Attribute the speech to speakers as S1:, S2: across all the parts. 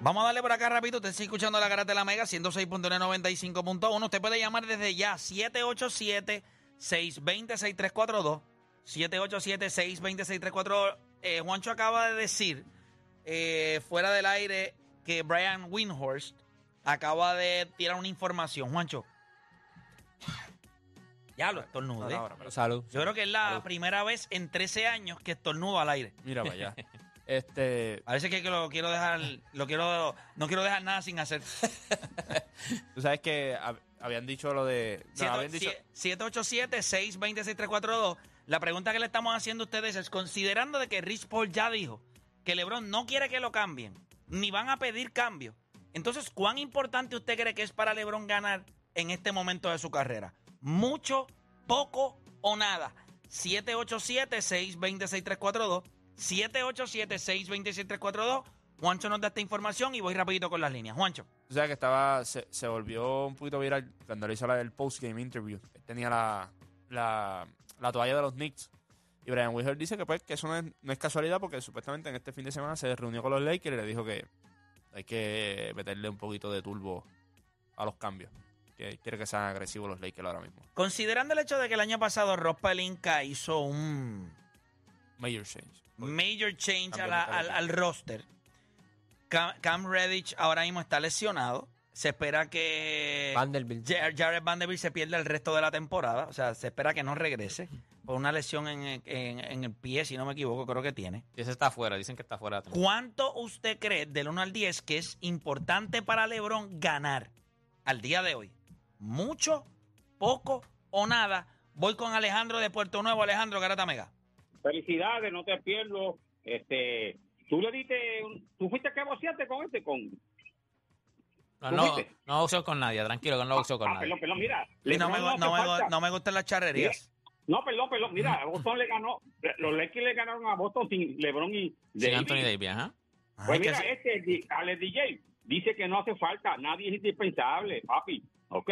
S1: Vamos a darle por acá rapidito. Usted sigue escuchando la garata de la Mega 106.995.1. Usted puede llamar desde ya 787-620-6342. 787-620-6342. Eh, Juancho acaba de decir eh, fuera del aire que Brian Windhorst acaba de tirar una información. Juancho. Ya lo estornudé.
S2: Ahora, ahora, Salud.
S1: Yo creo que es la primera vez en 13 años que estornudo al aire.
S2: Mira para allá. Este,
S1: Parece que, que lo quiero dejar, lo quiero, no quiero dejar nada sin hacer.
S2: tú sabes que hab- habían dicho lo de. no, habían dicho,
S1: 787-620-6342. La pregunta que le estamos haciendo a ustedes es, considerando de que Rich Paul ya dijo que LeBron no quiere que lo cambien, ni van a pedir cambio, entonces, ¿cuán importante usted cree que es para LeBron ganar en este momento de su carrera? ¿Mucho, poco o nada? 787-620-6342. 787-620-6342. Juancho nos da esta información y voy rapidito con las líneas. Juancho.
S2: tú sabes que estaba. Se, se volvió un poquito viral cuando le hizo la del postgame interview. Él tenía la, la, la toalla de los Knicks. Y Brian Wizard dice que pues que eso no es, no es casualidad porque supuestamente en este fin de semana se reunió con los Lakers y le dijo que hay que meterle un poquito de turbo a los cambios. Quiere que sean agresivos los Lakers ahora mismo.
S1: Considerando el hecho de que el año pasado Rob Pelinka hizo un
S2: Major change.
S1: major change a la- al, roster, Cam, Cam Reddish ahora mismo está lesionado. Se espera que
S3: Vanderbilt.
S1: Ja- Jared Vanderbilt se pierda el resto de la temporada. O sea, se espera que no regrese por una lesión en, el- en- en el pie, si no me equivoco, creo que tiene.
S4: Y ese está afuera, dicen que está afuera.
S1: ¿Cuánto usted cree del 1 al 10 que es importante para LeBron ganar al día de hoy? ¿Mucho, poco o nada? Voy con Alejandro de Puerto Nuevo. Alejandro Garata Mega.
S5: Felicidades, no te pierdo. Este, tú le diste, tú fuiste que boceaste con este, con.
S4: No,
S5: ¿Tú
S4: no,
S5: fuiste?
S4: no boxeo con nadie, tranquilo, que no boxeo con
S5: Ah,
S4: nadie.
S5: perdón, perdón, mira.
S1: No, me, no, me, no me gustan las charrerías.
S5: No, perdón, perdón, mira, a Boston le ganó, los Lakers le ganaron a Boston sin LeBron y
S4: Sin
S5: Davis.
S4: Anthony Davis, ajá.
S5: Pues
S1: Ay,
S5: mira,
S1: sí.
S5: este, Alex DJ, dice que no hace falta, nadie es indispensable, papi, ¿ok?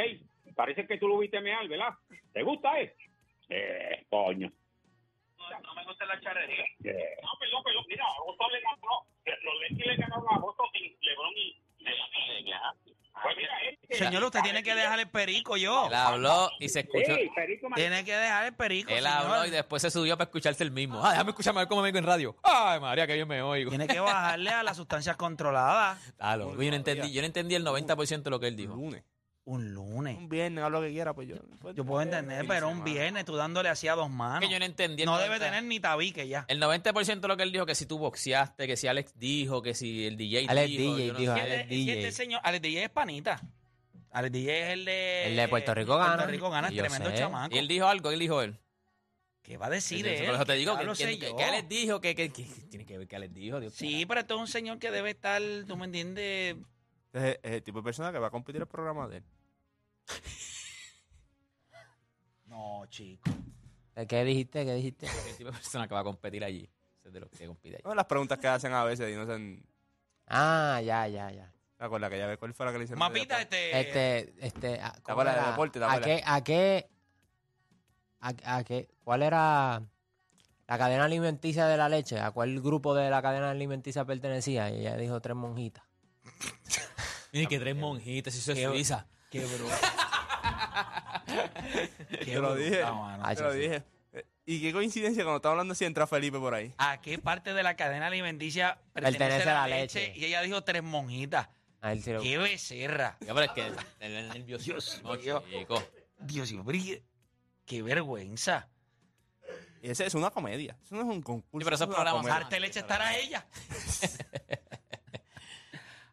S5: Parece que tú lo viste meal, ¿verdad? ¿Te gusta eso? Eh, coño. No, me gusta la charrería. No, perdón, perdón, mira, a Boston le ganó, los Lakers le ganaron a Boston sin LeBron y ajá. Pues mira, este,
S1: Señor, usted tiene que dejar el perico yo.
S4: Él habló y se escuchó.
S5: Sí, Perico
S1: Tiene que dejar el perico.
S4: Él
S1: señor.
S4: habló y después se subió para escucharse el mismo. Ah, déjame escucharme a ver cómo me oigo en radio. Ay, María, que bien me oigo.
S1: Tiene que bajarle a las sustancias controladas.
S4: Ah, yo, no entendí, yo no entendí el 90% de lo que él dijo.
S2: Lunes.
S1: Un lunes.
S2: Un viernes, haz lo que quiera, pues yo. pues,
S1: Yo puedo entender,
S2: fin de
S1: pero un
S2: semana.
S1: viernes tú dándole así a dos manos.
S4: Que yo no entendí. el
S1: No debe
S4: 90.
S1: tener ni tabique ya.
S4: El 90% de lo que él dijo, que si tú boxeaste, que si Alex dijo, que si el DJ
S3: Alex
S4: dijo.
S3: DJ
S4: yo no
S3: dijo,
S4: sé.
S3: Alex
S1: Este- si este
S3: DJ.
S1: señor, Alex DJ es panita. Alex DJ es el de...
S3: El de Puerto Rico gana.
S1: Puerto Rico gana, es
S3: Yo
S1: tremendo
S3: sé.
S1: chamaco.
S4: Y él dijo algo, él dijo él.
S1: ¿Qué va a decir
S4: sí,
S1: él?
S4: por eso te digo
S1: Ya
S4: que,
S1: lo
S4: que,
S1: sé
S4: que-
S1: yo.
S4: que Alex dijo que, que- que- tiene que ver que Alex dijo. Dios
S1: Sí, pero esto es un señor que debe estar, tú me entiendes,
S2: Este Es, es el tipo de persona que va a competir el programa de él.
S1: No, chico.
S3: ¿Qué dijiste? ¿Qué dijiste?
S4: El tipo de persona que va a competir allí. Ese es de los que compite allí.
S2: No, las preguntas que hacen a veces y no
S3: Ah, ya, ya, ya.
S2: ¿Te acuerdas que ya ves cuál fue la que le hicieron?
S1: Mapita, este...
S3: Este, este, ah, ¿cómo
S2: acuerdas de
S3: era?
S2: deporte, te
S3: ¿A qué, a qué, a, a qué, cuál era la cadena alimenticia de la leche? ¿A cuál grupo de la cadena alimenticia pertenecía? Y ella dijo tres monjitas.
S4: Y que tres monjitas, eso es Suiza.
S1: Qué bruto. Qué
S2: Te lo dije.
S1: mano.
S3: Ah,
S2: Te lo
S3: sí.
S2: dije. Eh, Y qué coincidencia cuando estaba hablando así entra Felipe por ahí.
S1: ¿A qué parte de la cadena alimenticia pertenece, la, leche? Y ella dijo tres monjitas.
S3: A ver si lo-
S1: ¡Qué becerra!
S4: Ya, pero es que el, el nerviosismo,
S1: mío.
S4: chico.
S1: Dios mío, qué- vergüenza.
S2: Y ese es una comedia. Eso no es un concurso.
S4: Sí, pero esos
S2: eso es una
S4: programas
S2: comedia.
S1: Arte leche estará ella.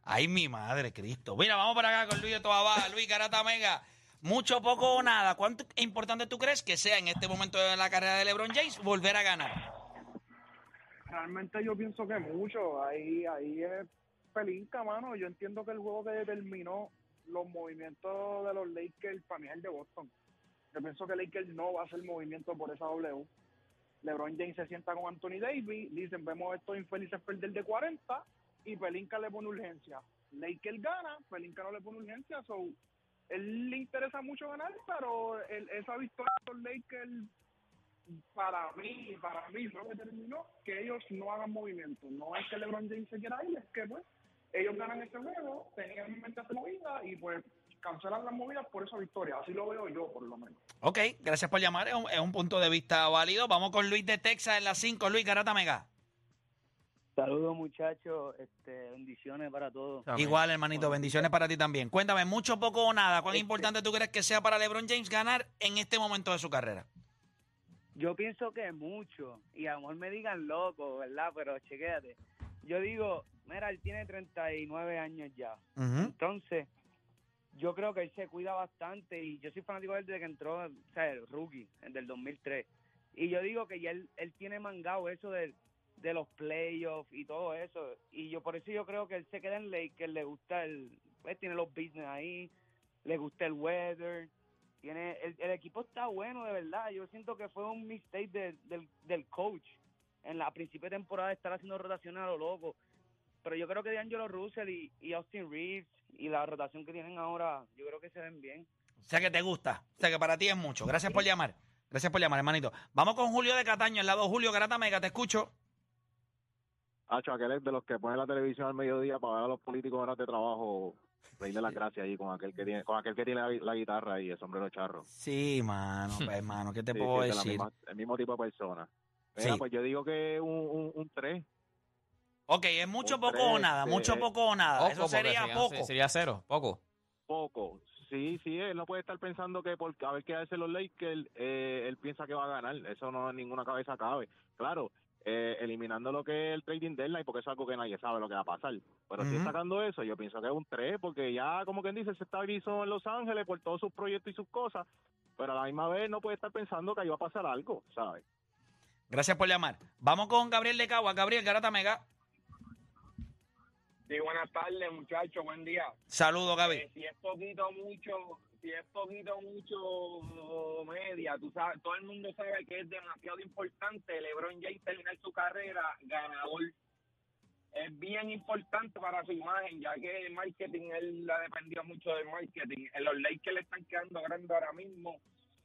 S1: Ay, mi madre, Cristo. Mira, vamos para acá con Luis de Toda Baja. Luis Garata Mega. Mucho, poco o nada. ¿Cuánto importante tú crees que sea en este momento de la carrera de LeBron James volver a ganar?
S6: Realmente yo pienso que mucho. Ahí, ahí es pelinca, mano. Yo entiendo que el juego que determinó los movimientos de los Lakers para mí es el de Boston. Yo pienso que Lakers no va a hacer movimiento por esa W. LeBron James se sienta con Anthony Davis, dicen, vemos a estos infelices perder de 40 y Pelinka le pone urgencia. Lakers gana, Pelinka no le pone urgencia, so él le interesa mucho ganar, pero esa victoria los Lakers, para mí, para mí, lo que determinó que ellos no hagan movimiento. No es que LeBron James se quiera ir, es que pues ellos ganan este juego, tenían en mente hacer movida y pues cancelan las movidas por esa victoria. Así lo veo yo, por lo menos.
S1: Ok, gracias por llamar. Es un, es un punto de vista válido. Vamos con Luis de Texas en las 5. Luis Garata Mega.
S7: Saludos muchachos, este, bendiciones para todos.
S2: Amén.
S1: Igual, hermanito. Bendiciones para ti también. Cuéntame, mucho, poco o nada. ¿Cuán
S7: Este-
S1: importante tú crees que sea para LeBron James ganar en este momento de su carrera?
S7: Yo pienso que mucho, y a lo mejor me digan loco, ¿verdad? Pero chequéate. Yo digo, mira, él tiene 39 años ya. Entonces, yo creo que él se cuida bastante y yo soy fanático de él desde que entró, o sea, el rookie, el del 2003. Y yo digo que ya él, él tiene mangado eso de, de los playoffs y todo eso. Y yo por eso yo creo que él se queda en Lakers, le gusta el, pues, tiene los business ahí, le gusta el weather. Tiene, el, el equipo está bueno, de verdad. Yo siento que fue un mistake de- del, del coach en la principio de temporada de estar haciendo rotaciones a lo loco. Pero yo creo que D'Angelo Russell y, y Austin Reeves y la rotación que tienen ahora, yo creo que se ven bien.
S1: O sea que te gusta. O sea que para ti es mucho. Gracias por llamar. Gracias por llamar, hermanito. Vamos con Julio de Cataño, el lado Julio Garata Mega. Te escucho.
S8: Hacho, aquel es de los que ponen la televisión al mediodía para ver a los políticos horas de trabajo, reírle las gracias ahí con aquel que tiene, con aquel que tiene la, la guitarra y el sombrero charro.
S1: Sí, mano. Pues, hermano, ¿qué te
S8: Sí,
S1: puedo
S8: sí,
S1: decir?
S8: misma- el mismo tipo de persona. Mira,
S1: Sí.
S8: pues yo digo que un, un, un 3.
S1: Ok, es mucho,
S8: Un
S1: poco o nada. Mucho, poco o nada.
S4: Poco,
S1: Eso sería
S4: sería-
S1: poco.
S4: Sería cero, poco.
S8: Poco. Sí, sí, él no puede estar pensando que por haber que hacer los Lakers, eh, él piensa que va a ganar. Eso no en ninguna cabeza cabe. Claro, eh, eliminando lo que es el trading deadline, porque es algo que nadie sabe lo que va a pasar. Pero si
S1: Ujú.
S8: sacando eso, yo pienso que es un 3, porque ya, como quien dice, se estabilizó en Los Ángeles por todos sus proyectos y sus cosas, pero a la misma vez no puede estar pensando que ahí va a pasar algo, ¿sabes?
S1: Gracias por llamar. Vamos con Gabriel de Cagua. Gabriel Garata Mega.
S9: Sí, buenas tardes, muchachos, buen día.
S1: Saludos, Gaby.
S9: Eh, si es poquito mucho, si es poquito mucho media, tú sabes, todo el mundo sabe que es demasiado importante LeBron James terminar su carrera ganador. Es bien importante para su imagen, ya que el marketing, él la dependía mucho del marketing. En los Lakers le están quedando grandes ahora mismo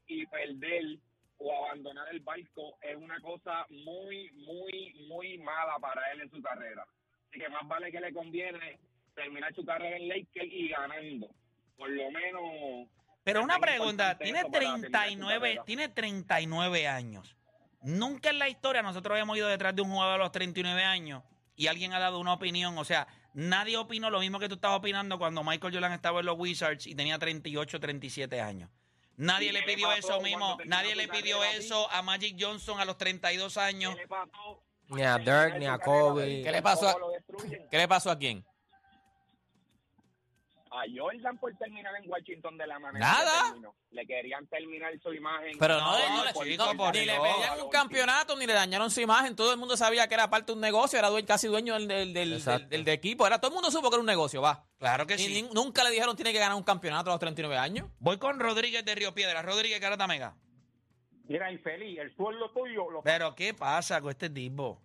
S9: y perder o abandonar el barco es una cosa muy, muy, muy mala para él en su carrera. Así que más vale que le conviene terminar su carrera en Lakers y ganando. Por lo menos.
S1: Pero una pregunta, tiene
S9: eso para terminar su
S1: 39,
S9: carrera.
S1: tiene 39 años. Nunca en la historia nosotros hemos ido detrás de un jugador a los 39 años y alguien ha dado una opinión. O sea, nadie opinó lo mismo que tú estás opinando cuando Michael Jordan estaba en los Wizards y tenía 38, 37 años. Nadie
S9: ¿Y
S1: le pidió eso mismo. Nadie le pidió eso a Magic Johnson a los 32 años.
S9: ¿Qué le pasó?
S3: Ni a Dirk, ni a Kobe.
S4: ¿Qué le pasó a-. ¿Qué le pasó a quién?
S9: A Jordan por terminar en Washington de la manera
S4: Nada.
S9: que terminó. Le querían terminar su imagen.
S4: Pero no,
S1: No,
S4: no, le-
S1: chico, por
S4: ni le pedían un campeonato, ni le dañaron su imagen. Todo el mundo sabía que era parte de un negocio, era casi dueño del, del, del,
S3: Exacto.
S4: del- del equipo. Era, todo el mundo supo que era un negocio, va.
S1: Claro que
S4: Y
S1: sí.
S4: ni- nunca le dijeron tiene que ganar un campeonato a los 39 años.
S1: Voy con Rodríguez de Río Piedra. Rodríguez Garata Mega.
S5: Mira, infeliz, el sueldo tuyo lo
S1: Pero ¿qué pasa con este tipo?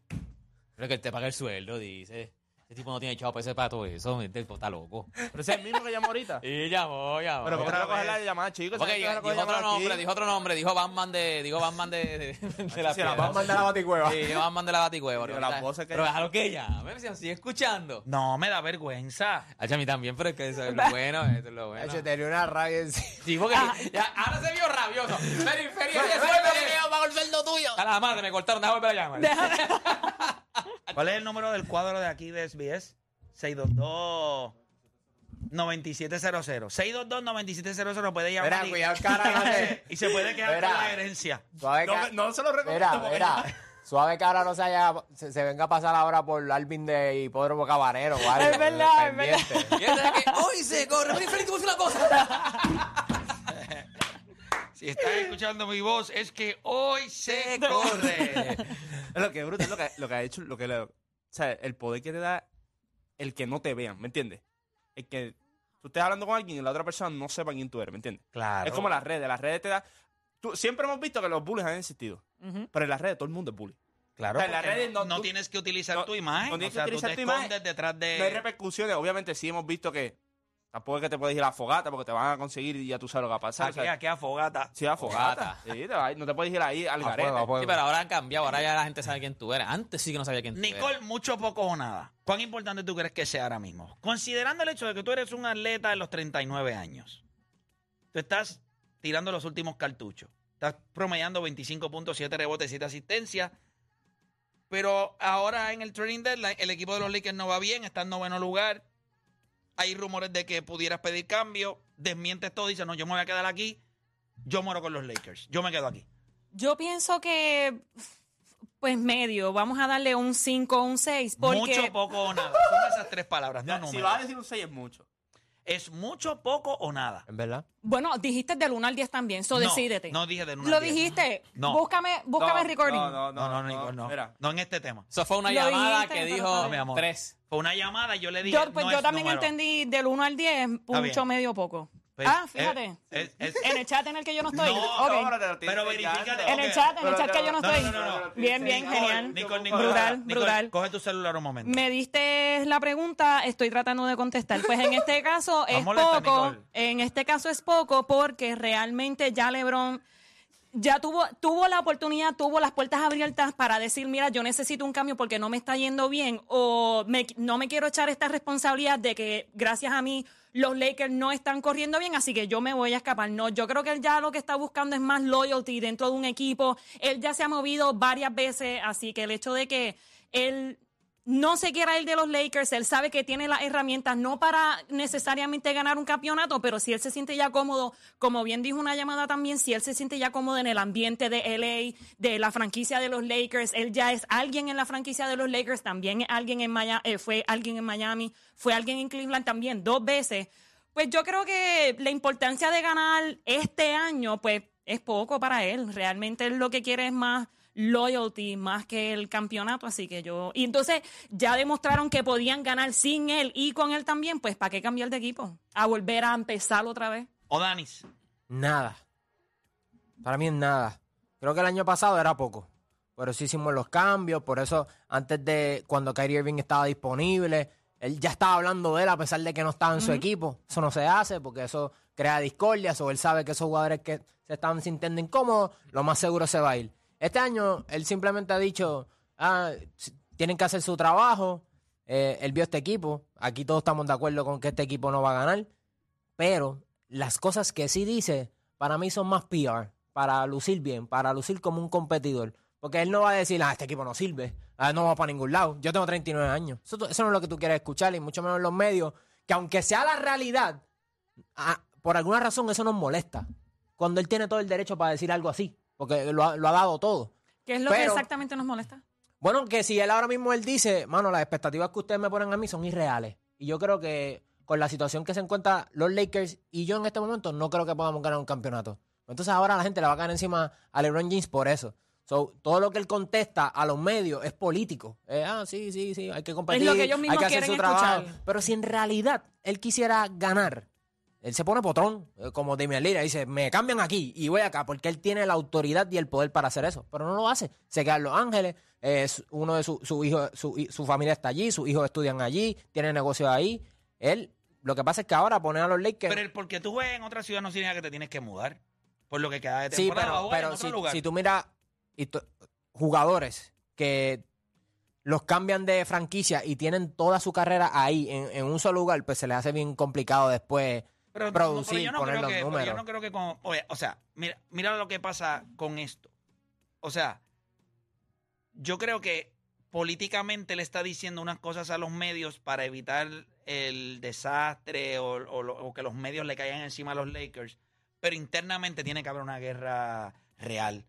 S4: Pero que él te paga el sueldo, dice. Ese tipo no tiene chavo para ese para todo eso. Este tipo está loco.
S2: Pero ese es el mismo que llamó ahorita.
S4: Y llamó, llamó.
S2: Pero ¿por qué
S1: Otra
S2: no coges
S1: vez.
S2: la llamada, chicos?
S4: Porque
S2: ¿Sabes que no coge
S4: dijo otro nombre, dijo otro nombre, dijo Batman de, dijo Batman de, de, de la
S2: Sí, la
S4: piedra.
S2: Batman de la baticueva.
S4: Sí, dijo Batman de la baticueva. Pero-
S2: las voces que-
S4: Pero déjalo que llame, si sigue escuchando.
S1: No, me da vergüenza.
S4: Hacha, a mí también, pero es que eso es lo bueno, eso es lo bueno.
S3: Hacho, tenía una rabia encima.
S4: Sí, porque ya, ahora se vio rabioso. De sueldo que yo pago el sueldo tuyo. A la madre, me cortaron, déjame volver a llamar.
S1: ¿Cuál es el número del cuadro de aquí de SBS? 622 9700. 622 9700 puede llamar
S3: Mira,
S1: y,
S3: cuidado, cara, no te-
S1: y se puede quedar
S3: Mira.
S1: con la herencia.
S3: Suave
S2: No, no se lo recomiendo.
S3: mira. Suave que ahora no se, haya, se, se venga a pasar ahora por Alvin de Hipódromo Cabanero.
S10: Es verdad, es
S3: pendiente.
S4: Y es que hoy se corre. Voy a decir una cosa.
S1: Si estás escuchando mi voz, es que hoy se corre.
S2: Es lo que es brutal, lo que, lo que ha hecho, lo que le, o sea, el poder que te da el que no te vean, ¿me entiendes? El que tú estés hablando con alguien y la otra persona no sepa quién tú eres, ¿me entiendes?
S1: Claro.
S2: Es como las redes, las redes te da... Tú, siempre hemos visto que los bullies han existido, pero en las redes todo el mundo es bully.
S1: Claro,
S2: O sea, en las redes
S1: no,
S2: no-
S1: no
S2: tú-
S1: tienes que utilizar
S2: no-
S1: tu imagen.
S2: no tienes
S1: o sea,
S2: que
S1: tú
S2: utilizar
S1: te
S2: tu imagen.
S1: escondes detrás de...
S2: No hay repercusiones, obviamente sí hemos visto que Tampoco es que te puedes ir a fogata porque te van a conseguir y ya tú sabes lo que va a pasar.
S1: Aquí,
S2: o sea,
S1: aquí a fogata.
S2: sí, a fogata. Sí, te vas- no te puedes ir ahí al
S3: A
S2: garete.
S3: fuego, a fuego.
S4: Sí, pero ahora han cambiado. Ahora ya la gente sabe quién tú eres. Antes sí que no sabía quién tú
S1: Nicole,
S4: eras.
S1: mucho, poco o nada. ¿Cuán importante tú crees que sea ahora mismo? Considerando el hecho de que tú eres un atleta de los 39 años. Tú estás tirando los últimos cartuchos. Estás promediando 25.7 rebotes, 7 asistencias. Pero ahora en el trading deadline, el equipo de los Lakers no va bien, está en noveno lugar. Hay rumores de que pudieras pedir cambio. Desmientes todo, dice, no, yo me voy a quedar aquí. Yo muero con los Lakers. Yo me quedo aquí.
S10: Yo pienso que, pues medio, vamos a darle un 5 o un 6. Porque,
S1: Mucho, poco o nada. Son esas tres palabras, no
S2: si
S1: números.
S2: vas a decir un 6 es mucho.
S1: Es mucho, poco o nada.
S3: ¿En verdad?
S10: bueno, dijiste del 1 al 10 también, so
S1: No,
S10: decídete.
S1: No dije de uno
S10: Lo
S1: al diez.
S10: dijiste.
S1: No.
S10: Búscame, búscame el recording.
S2: No, no,
S1: No, no, Nicole, no.
S2: Mira,
S1: No en este tema.
S4: Eso fue una
S10: Lo
S4: llamada
S10: dijiste,
S4: que
S10: pero
S4: dijo
S1: bien. Mi amor.
S4: tres.
S1: Fue una llamada y yo le dije.
S10: Yo, pues
S1: no
S10: yo
S1: es
S10: también
S1: número.
S10: entendí del 1 al 10,
S1: Está bien.
S10: mucho, medio, poco.
S1: Pues,
S10: ah,
S1: eh,
S10: fíjate.
S1: es- es-
S10: en el chat en el que yo no estoy.
S1: No,
S10: Ok.
S2: no, pero
S1: verifícate.
S10: En el chat, en el chat que yo no
S1: No,
S10: estoy.
S1: no, no, no.
S10: Bien, bien,
S1: Nicole,
S10: genial.
S1: Nicole, Nicole,
S10: Brutal,
S1: Nicole,
S10: brutal.
S1: Coge tu celular un momento.
S10: Me diste la pregunta, estoy tratando de contestar. Pues en este caso es
S1: molesta,
S10: poco.
S1: Nicole.
S10: En este caso es poco porque realmente ya LeBron ya tuvo, tuvo la oportunidad, tuvo las puertas abiertas para decir, mira, yo necesito un cambio porque no me está yendo bien o me- no me quiero echar esta responsabilidad de que gracias a mí los Lakers no están corriendo bien, así que yo me voy a escapar. No, yo creo que él ya lo que está buscando es más loyalty dentro de un equipo. Él ya se ha movido varias veces, así que el hecho de que él no se quiera ir de los Lakers, él sabe que tiene las herramientas no para necesariamente ganar un campeonato, pero si él se siente ya cómodo, como bien dijo una llamada también, si él se siente ya cómodo en el ambiente de LA, de la franquicia de los Lakers, él ya es alguien en la franquicia de los Lakers, también alguien en Miami, fue alguien en Miami, fue alguien en Cleveland también dos veces. Pues yo creo que la importancia de ganar este año, pues es poco para él. Realmente lo que quiere es más loyalty más que el campeonato, así que yo... Y entonces ya demostraron que podían ganar sin él y con él también, pues ¿para qué cambiar de equipo? A volver a empezar otra vez.
S1: O Danis.
S3: Nada. Para mí es nada. Creo que el año pasado era poco. Pero sí hicimos los cambios. Por eso, antes de cuando Kyrie Irving estaba disponible, él ya estaba hablando de él a pesar de que no estaba en su equipo. Eso no se hace porque eso crea discordias o él sabe que esos jugadores que se estaban sintiendo incómodos, lo más seguro se va a ir. Este año, él simplemente ha dicho, ah, tienen que hacer su trabajo. Eh, él vio este equipo. Aquí todos estamos de acuerdo con que este equipo no va a ganar. Pero las cosas que sí dice, para mí son más PR, para lucir bien, para lucir como un competidor. Porque él no va a decir, ah, este equipo no sirve, ah, no va para ningún lado. Yo tengo 39 años. Eso no es lo que tú quieres escuchar, y mucho menos en los medios, que aunque sea la realidad, ah, por alguna razón eso nos molesta. Cuando él tiene todo el derecho para decir algo así, porque lo ha, lo ha dado todo.
S10: ¿Qué es lo que exactamente nos molesta?
S3: Bueno, que si él ahora mismo él dice, mano, las expectativas que ustedes me ponen a mí son irreales. Y yo creo que con la situación que se encuentra los Lakers y yo en este momento no creo que podamos ganar un campeonato. Entonces ahora la gente le va a caer encima a LeBron James por eso. So, todo lo que él contesta a los medios es político. Eh, ah, sí, sí, sí, hay que competir,
S10: Es lo que ellos mismos
S3: hay que hacer su trabajo. Pero si en realidad él quisiera ganar, él se pone potrón, eh, como Damian Lillard, dice, me cambian aquí y voy acá, porque él tiene la autoridad y el poder para hacer eso, pero no lo hace. Se queda en Los Ángeles, es uno de sus su hijos, su, su familia está allí, sus hijos estudian allí, tiene negocios ahí. Él, lo que pasa es que ahora pone a los Lakers...
S1: Pero el porque tú juegas en otra ciudad no significa que te tienes que mudar. Por lo que queda de temporada.
S3: pero,
S1: jugar en otro
S3: si,
S1: lugar.
S3: si tú miras jugadores que los cambian de franquicia y tienen toda su carrera ahí en, en un solo lugar, pues se les hace bien complicado después
S1: Pero,
S3: producir,
S1: pero yo no
S3: poner
S1: creo
S3: los
S1: que, pero
S3: números.
S1: yo no creo que con, oye, o sea, mira, mira lo que pasa con esto. O sea, yo creo que políticamente le está diciendo unas cosas a los medios para evitar el desastre o, o que los medios le caigan encima a los Lakers, pero internamente tiene que haber una guerra real.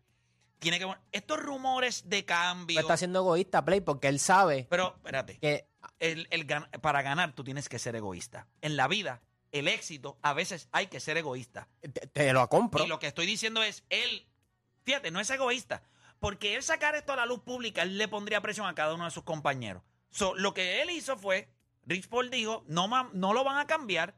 S1: Tiene que estos rumores de cambio.
S3: Pues está siendo egoísta, Play, porque él sabe
S1: Pero espérate,
S3: que
S1: el, el para ganar tú tienes que ser egoísta. En la vida, el éxito, a veces hay que ser egoísta.
S3: te, te lo compro.
S1: Y lo que estoy diciendo es, él, fíjate, no es egoísta. Porque él sacar esto a la luz pública, él le pondría presión a cada uno de sus compañeros. So, lo que él hizo fue, Rich Paul dijo, no, no lo van a cambiar,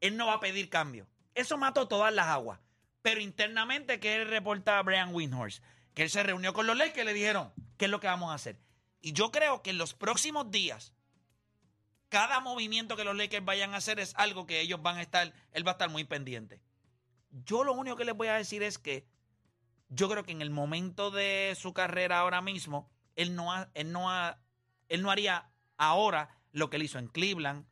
S1: él no va a pedir cambio. Eso mató todas las aguas. Pero internamente, que él reporta a Brian Windhorst, que él se reunió con los Lakers y le dijeron, ¿qué es lo que vamos a hacer? Y yo creo que en los próximos días, cada movimiento que los Lakers vayan a hacer es algo que ellos van a estar, él va a estar muy pendiente. Yo lo único que les voy a decir es que yo creo que en el momento de su carrera ahora mismo, él no, ha- él no, ha- él no haría ahora lo que él hizo en Cleveland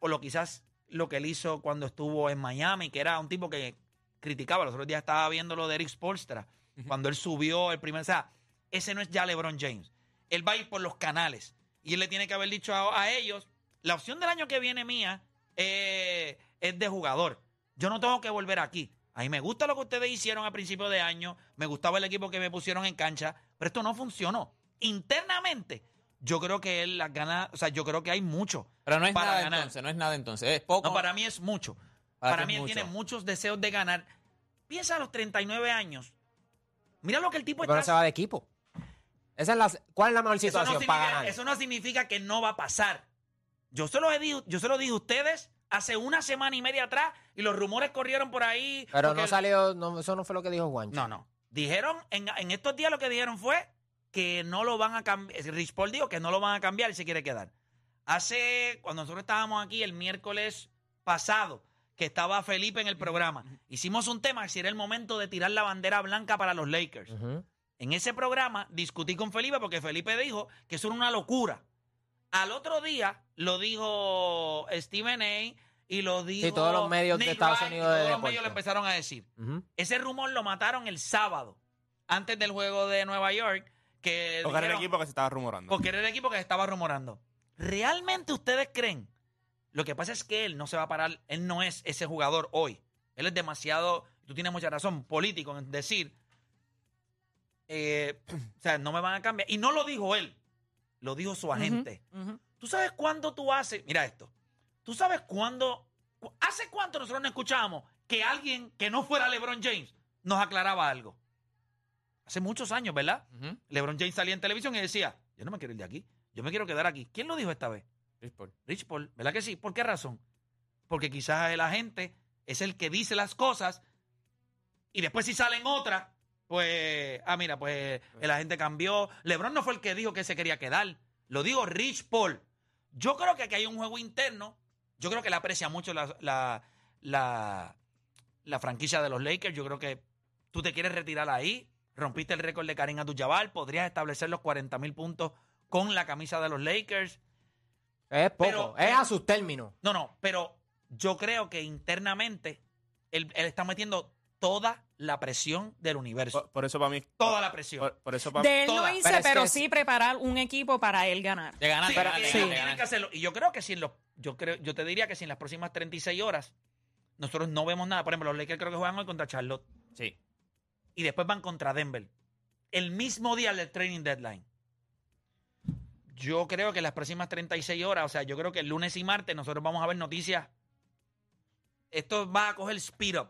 S1: o lo quizás lo que él hizo cuando estuvo en Miami, que era un tipo que criticaba. Los otros días estaba viendo lo de Eric Spolstra, cuando él subió el primer... O sea, ese no es ya LeBron James. Él va a ir por los canales y él le tiene que haber dicho a, a ellos, la opción del año que viene mía eh, es de jugador. Yo no tengo que volver aquí. A mí me gusta lo que ustedes hicieron a principio de año, me gustaba el equipo que me pusieron en cancha, pero esto no funcionó. Internamente, yo creo que él las gana, o sea, yo creo que hay mucho
S4: Pero no es
S1: para
S4: nada
S1: ganar.
S4: entonces, no es nada entonces. Es poco.
S1: No, para mí es mucho.
S4: Para
S1: Para, mí él
S4: mucho.
S1: tiene muchos deseos de ganar. Piensa a los 39 años. Mira lo que el tipo
S3: Pero no
S1: está
S3: se va de equipo. Esa es la, ¿Cuál es la mejor
S1: eso no,
S3: situación para
S1: significa,
S3: ganar?
S1: eso no significa que no va a pasar. Yo se lo he dicho, yo se lo dije a ustedes hace una semana y media atrás y los rumores corrieron por ahí.
S3: Pero no salió, no, eso no fue lo que dijo Juancho.
S1: No, no. Dijeron, en, en estos días lo que dijeron fue que no lo van a cambiar. Rich Paul dijo que no lo van a cambiar y se quiere quedar. Hace, cuando nosotros estábamos aquí el miércoles pasado, que estaba Felipe en el programa, hicimos un tema si era el momento de tirar la bandera blanca para los Lakers. En ese programa discutí con Felipe porque Felipe dijo que eso era una locura. Al otro día lo dijo Stephen A. y lo dijo.
S3: todos los medios de Estados
S1: y
S3: Unidos de
S1: Todos los medios lo empezaron a decir. Ese rumor lo mataron el sábado, antes del juego de Nueva York. Que
S2: Porque era el equipo que se estaba rumorando.
S1: porque era el equipo que se estaba rumorando. ¿Realmente ustedes creen? Lo que pasa es que él no se va a parar, él no es ese jugador hoy. Él es demasiado, tú tienes mucha razón, político en decir, eh, o sea, no me van a cambiar. Y no lo dijo él, lo dijo su agente. ¿Tú sabes cuándo tú haces? Mira esto. ¿Tú sabes cuándo? cu- ¿Hace cuánto nosotros no escuchábamos que alguien que no fuera LeBron James nos aclaraba algo? Hace muchos años, ¿verdad? LeBron James salía en televisión y decía, yo no me quiero ir de aquí, yo me quiero quedar aquí. ¿Quién lo dijo esta vez?
S4: Chris Paul.
S1: Rich Paul, ¿verdad que sí? ¿Por qué razón? Porque quizás el agente es el que dice las cosas y después si salen otras, pues, ah, mira, pues el agente cambió. LeBron no fue el que dijo que se quería quedar, lo dijo Rich Paul. Yo creo que aquí hay un juego interno, yo creo que le aprecia mucho la, la, la, la franquicia de los Lakers, yo creo que tú te quieres retirar ahí, rompiste el récord de Karim Abdul-Jabbar, podrías establecer los 40 mil puntos con la camisa de los Lakers.
S3: Es poco,
S1: Pero-
S3: es a sus términos.
S1: No, no, pero yo creo que internamente él, él está metiendo toda la presión del universo.
S2: Por, por eso para mí.
S1: toda la presión.
S2: Por, por eso para
S10: De él no
S1: Toda.
S10: hice,
S3: Pero
S10: pero,
S3: es que
S10: sí preparar un equipo para él ganar.
S4: De ganar,
S1: Sí,
S4: de
S10: sí.
S1: tienen
S4: ganar.
S1: que hacerlo. Y yo creo que si en los, yo creo, yo te diría que si en las próximas 36 horas nosotros no vemos nada, por ejemplo, los Lakers creo que juegan hoy contra Charlotte
S4: Sí.
S1: y después van contra Denver. El mismo día del training deadline. Yo creo que en las próximas 36 horas, o sea, yo creo que el lunes y martes nosotros vamos a ver noticias. Esto va a coger speed up.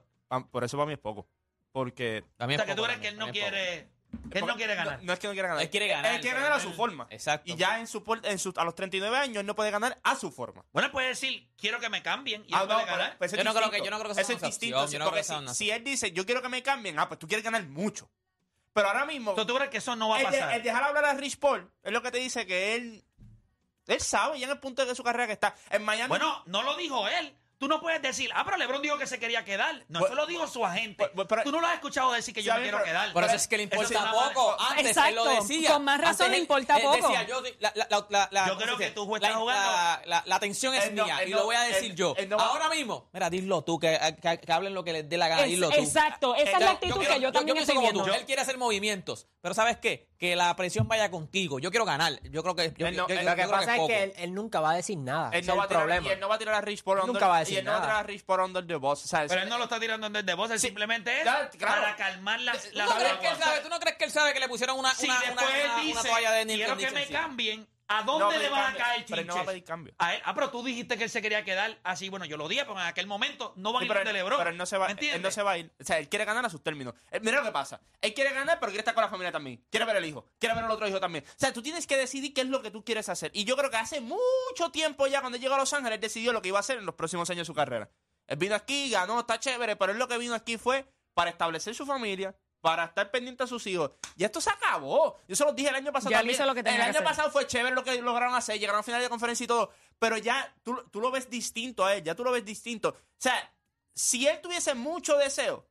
S2: Por eso para mí es poco. Porque.
S1: O sea, que tú crees que él no quiere, que él no quiere ganar.
S2: No, no es que no quiera ganar.
S4: Él quiere ganar,
S2: Él quiere ganar a
S4: él-
S2: su forma.
S4: Exacto.
S2: Y ya en su, por- en su- a los 39 años él no puede ganar a su forma.
S1: Bueno, él puede decir, quiero que me cambien y él
S2: Ah, no,
S1: puede ganar.
S2: pues
S4: Yo no creo que- yo no creo que sea
S2: Eso es
S4: una
S2: distinto.
S4: opción,
S2: sí,
S4: yo no creo
S2: porque
S4: que sea
S2: si,
S4: una
S2: si él dice, yo quiero que me cambien, ah, pues tú quieres ganar mucho. Pero ahora mismo,
S1: Entonces, ¿tú crees que eso no va a
S2: el,
S1: pasar?
S2: el dejar hablar a Rich Paul es lo que te dice que él. Él sabe ya en el punto de su carrera que está. En Miami.
S1: Bueno, no lo dijo él. Tú no puedes decir, ah, pero LeBron dijo que se quería quedar. No,
S2: Bueno,
S1: eso lo dijo su agente.
S2: pero-
S1: Tú no lo has escuchado decir que yo
S2: Sí,
S1: me quiero
S2: pero-
S1: quedar.
S4: Por eso es que le importa poco. Antes él lo
S10: Exacto.
S4: decía.
S10: Con más razón le importa
S4: él
S10: poco.
S4: decía, yo, la, la, la, la- la-
S1: Yo
S4: ¿cómo
S1: creo que tú
S4: la,
S1: estás jugando-
S4: La, la, la atención es mía y lo voy a decir yo.
S2: él no va-
S4: Ahora mismo, mira, dilo tú, que, que, que hablen lo que les dé la gana,
S10: Es-
S4: dilo tú.
S10: exacto, esa es la actitud que yo también estoy viendo.
S4: Él quiere hacer movimientos, pero ¿sabes qué? Que la presión vaya contigo. Yo quiero ganar. Yo creo que. Yo,
S2: Él no-
S4: yo- yo-
S2: él-
S4: yo
S3: Lo que
S4: creo
S3: pasa es que él, él nunca va a decir nada.
S2: Él no,
S3: es
S2: va a
S3: el
S2: tirar,
S3: problema.
S2: y él no va a tirar a Rich
S3: Nunca
S2: under,
S3: va a decir
S2: y él no va a
S3: nada.
S2: tirar a Rich Paul under the boss. O sea,
S1: Pero él no lo está tirando desde voz, él
S2: Sí.
S1: simplemente es
S2: claro.
S1: para calmar las,
S4: ¿Tú
S1: las
S4: no, crees que él sabe, ¿Tú no crees que él sabe que le pusieron una,
S1: Si
S4: una, una, una-
S1: él
S4: una
S1: dice,
S4: toalla de
S1: quiero que me cambien, ¿a
S2: No
S1: dónde
S2: a
S1: le van a caer
S2: pero él no va a pedir cambio.
S1: A él- ah, pero tú dijiste que él se quería quedar así. Bueno, yo lo dije, pero en aquel momento no van
S2: Sí,
S1: a ir
S2: pero,
S1: de
S2: él,
S1: LeBron.
S2: pero él no se va,
S1: ¿Me
S2: él no se va a ir. O sea, él quiere ganar a sus términos. Eh, mira lo que pasa. Él quiere ganar, pero quiere estar con la familia también. Quiere ver el hijo. Quiere ver el otro hijo también. O sea, tú tienes que decidir qué es lo que tú quieres hacer. Y yo creo que hace mucho tiempo ya, cuando él llegó a Los Ángeles, él decidió lo que iba a hacer en los próximos años de su carrera. Él vino aquí, ganó, está chévere, pero él lo que vino aquí fue para establecer su familia, para estar pendiente a sus hijos. Y esto se acabó. Yo se los dije el año pasado
S10: Ya
S2: también.
S10: lo que
S2: el año pasado fue chévere lo que lograron hacer, llegaron a final de conferencia y todo. pero ya tú, tú lo ves distinto a él, ya tú lo ves distinto. O sea, si él tuviese mucho deseo,